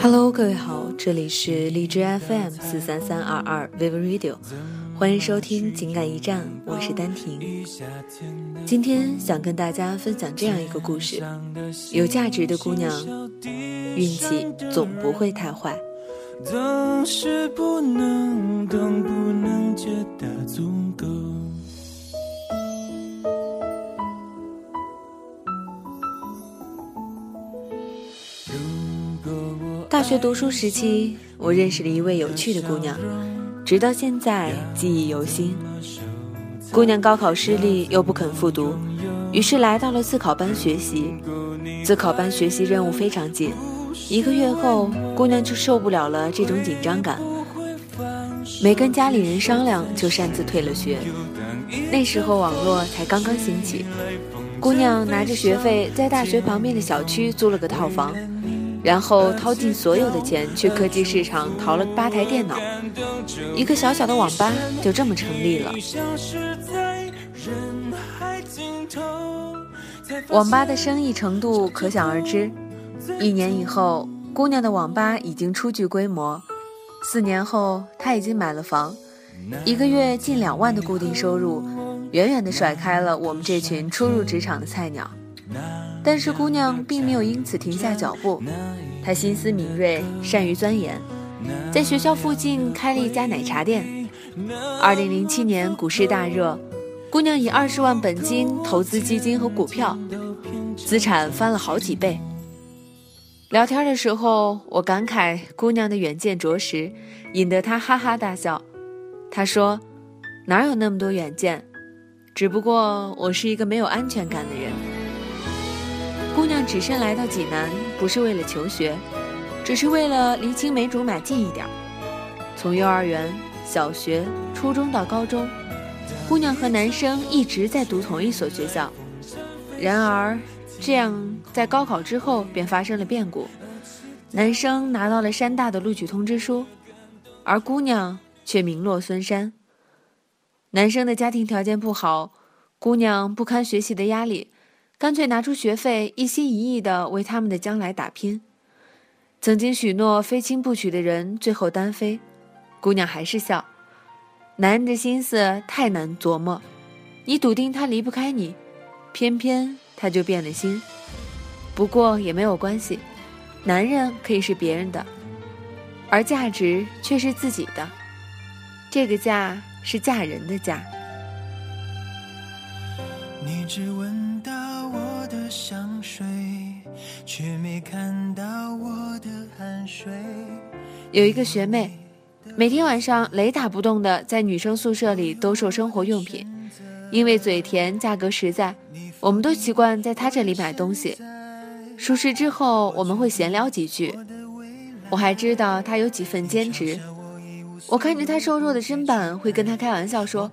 Hello，各位好，这里是荔枝 FM 四三三二二 Vivo Radio，欢迎收听情感驿站，我是丹婷。今天想跟大家分享这样一个故事：有价值的姑娘，运气总不会太坏。总是不能懂，不能觉得足大学读书时期，我认识了一位有趣的姑娘，直到现在记忆犹新。姑娘高考失利又不肯复读，于是来到了自考班学习。自考班学习任务非常紧，一个月后，姑娘就受不了了这种紧张感，没跟家里人商量就擅自退了学。那时候网络才刚刚兴起，姑娘拿着学费在大学旁边的小区租了个套房。然后掏尽所有的钱去科技市场淘了八台电脑，一个小小的网吧就这么成立了。网吧的生意程度可想而知。一年以后，姑娘的网吧已经初具规模。四年后，她已经买了房，一个月近两万的固定收入，远远的甩开了我们这群初入职场的菜鸟。但是姑娘并没有因此停下脚步，她心思敏锐，善于钻研，在学校附近开了一家奶茶店。二零零七年股市大热，姑娘以二十万本金投资基金和股票，资产翻了好几倍。聊天的时候，我感慨姑娘的远见着实，引得她哈哈大笑。她说：“哪有那么多远见？只不过我是一个没有安全感的人。”只身来到济南，不是为了求学，只是为了离青梅竹马近一点。从幼儿园、小学、初中到高中，姑娘和男生一直在读同一所学校。然而，这样在高考之后便发生了变故，男生拿到了山大的录取通知书，而姑娘却名落孙山。男生的家庭条件不好，姑娘不堪学习的压力。干脆拿出学费，一心一意地为他们的将来打拼。曾经许诺非亲不娶的人，最后单飞，姑娘还是笑。男人的心思太难琢磨，你笃定他离不开你，偏偏他就变了心。不过也没有关系，男人可以是别人的，而价值却是自己的。这个嫁是嫁人的嫁。你只闻到我的香水，却没看到我的汗水。有一个学妹，每天晚上雷打不动的在女生宿舍里兜售生活用品，因为嘴甜价格实在，我们都习惯在她这里买东西。熟识之后，我们会闲聊几句。我还知道她有几份兼职。我看着他瘦弱的身板，会跟他开玩笑说：“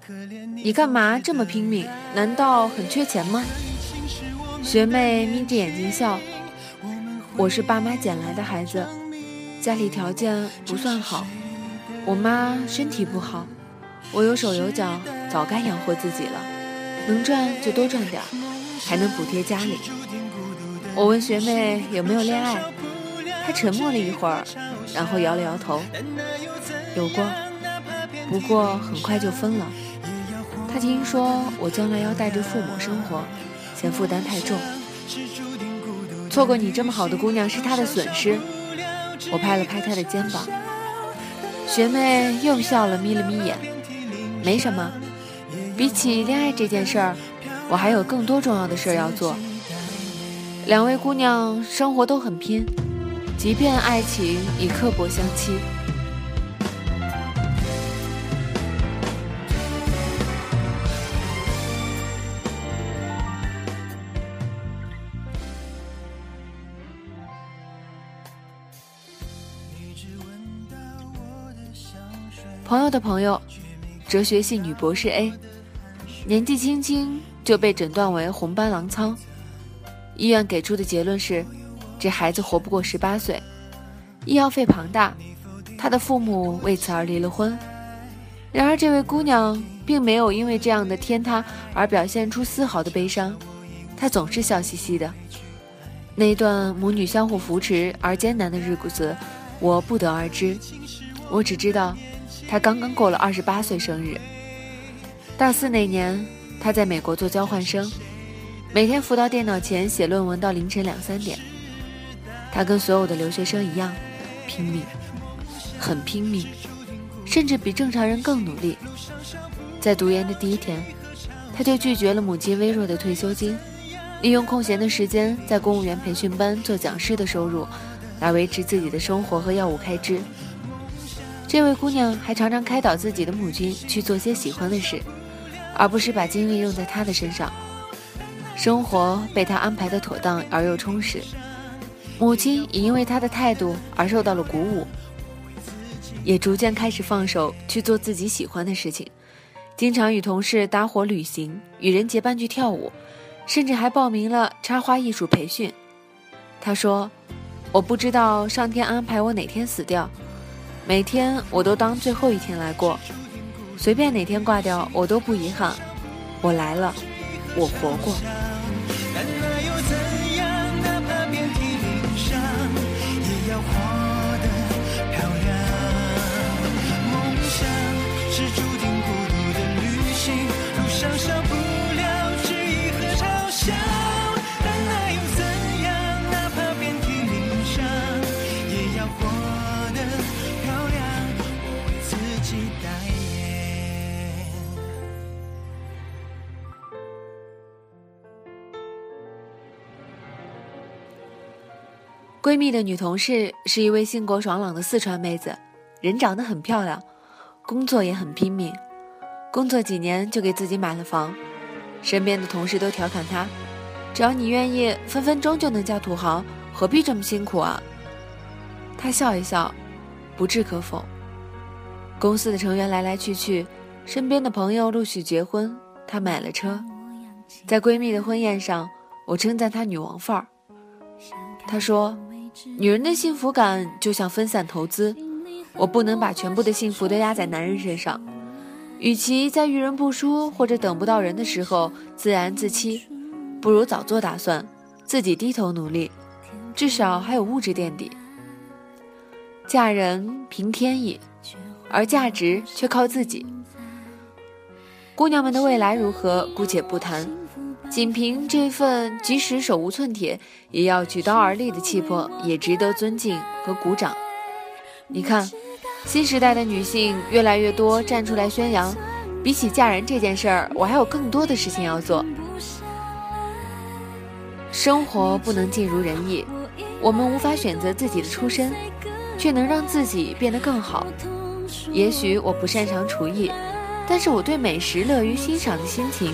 你干嘛这么拼命？难道很缺钱吗？”学妹眯着眼睛笑：“我是爸妈捡来的孩子，家里条件不算好，我妈身体不好，我有手有脚，早该养活自己了，能赚就多赚点，还能补贴家里。”我问学妹有没有恋爱，他沉默了一会儿，然后摇了摇头。有过，不过很快就分了。他听说我将来要带着父母生活，嫌负担太重。错过你这么好的姑娘是他的损失。我拍了拍他的肩膀，学妹又笑了，眯了眯眼。没什么，比起恋爱这件事儿，我还有更多重要的事儿要做。两位姑娘生活都很拼，即便爱情已刻薄相欺。朋友的朋友，哲学系女博士 A，年纪轻轻就被诊断为红斑狼疮，医院给出的结论是，这孩子活不过十八岁，医药费庞大，他的父母为此而离了婚。然而，这位姑娘并没有因为这样的天塌而表现出丝毫的悲伤，她总是笑嘻嘻的。那一段母女相互扶持而艰难的日子，我不得而知。我只知道，她刚刚过了二十八岁生日。大四那年，她在美国做交换生，每天伏到电脑前写论文到凌晨两三点。他跟所有的留学生一样，拼命，很拼命，甚至比正常人更努力。在读研的第一天，他就拒绝了母亲微弱的退休金，利用空闲的时间在公务员培训班做讲师的收入，来维持自己的生活和药物开支。这位姑娘还常常开导自己的母亲去做些喜欢的事，而不是把精力用在他的身上。生活被他安排的妥当而又充实。母亲也因为他的态度而受到了鼓舞，也逐渐开始放手去做自己喜欢的事情，经常与同事搭伙旅行，与人结伴去跳舞，甚至还报名了插花艺术培训。他说：“我不知道上天安排我哪天死掉，每天我都当最后一天来过，随便哪天挂掉我都不遗憾。我来了，我活过。”闺蜜的女同事是一位性格爽朗的四川妹子，人长得很漂亮，工作也很拼命。工作几年就给自己买了房，身边的同事都调侃她：“只要你愿意，分分钟就能嫁土豪，何必这么辛苦啊？”她笑一笑，不置可否。公司的成员来来去去，身边的朋友陆续结婚，她买了车。在闺蜜的婚宴上，我称赞她女王范儿。她说。女人的幸福感就像分散投资，我不能把全部的幸福都压在男人身上。与其在遇人不淑或者等不到人的时候自然自欺，不如早做打算，自己低头努力，至少还有物质垫底。嫁人凭天意，而价值却靠自己。姑娘们的未来如何，姑且不谈。仅凭这份即使手无寸铁也要举刀而立的气魄，也值得尊敬和鼓掌。你看，新时代的女性越来越多站出来宣扬，比起嫁人这件事儿，我还有更多的事情要做。生活不能尽如人意，我们无法选择自己的出身，却能让自己变得更好。也许我不擅长厨艺，但是我对美食乐于欣赏的心情。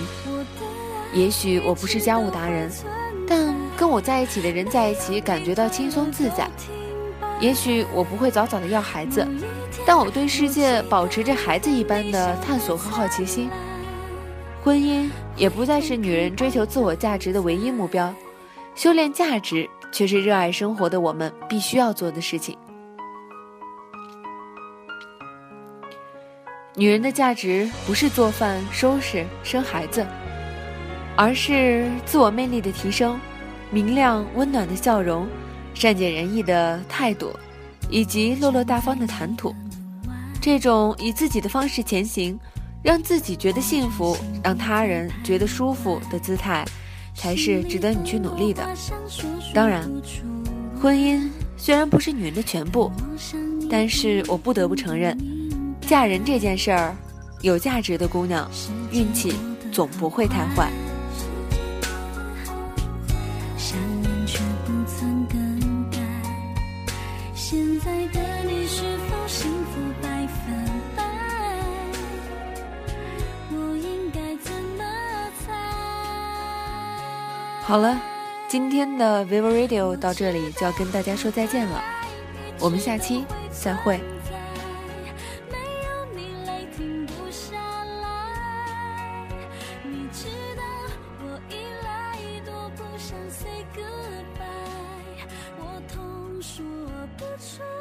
也许我不是家务达人，但跟我在一起的人在一起感觉到轻松自在。也许我不会早早的要孩子，但我对世界保持着孩子一般的探索和好奇心。婚姻也不再是女人追求自我价值的唯一目标，修炼价值却是热爱生活的我们必须要做的事情。女人的价值不是做饭、收拾、生孩子。而是自我魅力的提升，明亮温暖的笑容，善解人意的态度，以及落落大方的谈吐。这种以自己的方式前行，让自己觉得幸福，让他人觉得舒服的姿态，才是值得你去努力的。当然，婚姻虽然不是女人的全部，但是我不得不承认，嫁人这件事儿，有价值的姑娘，运气总不会太坏。好了，今天的 Vivo Radio 到这里就要跟大家说再见了，我们下期再会。说不出。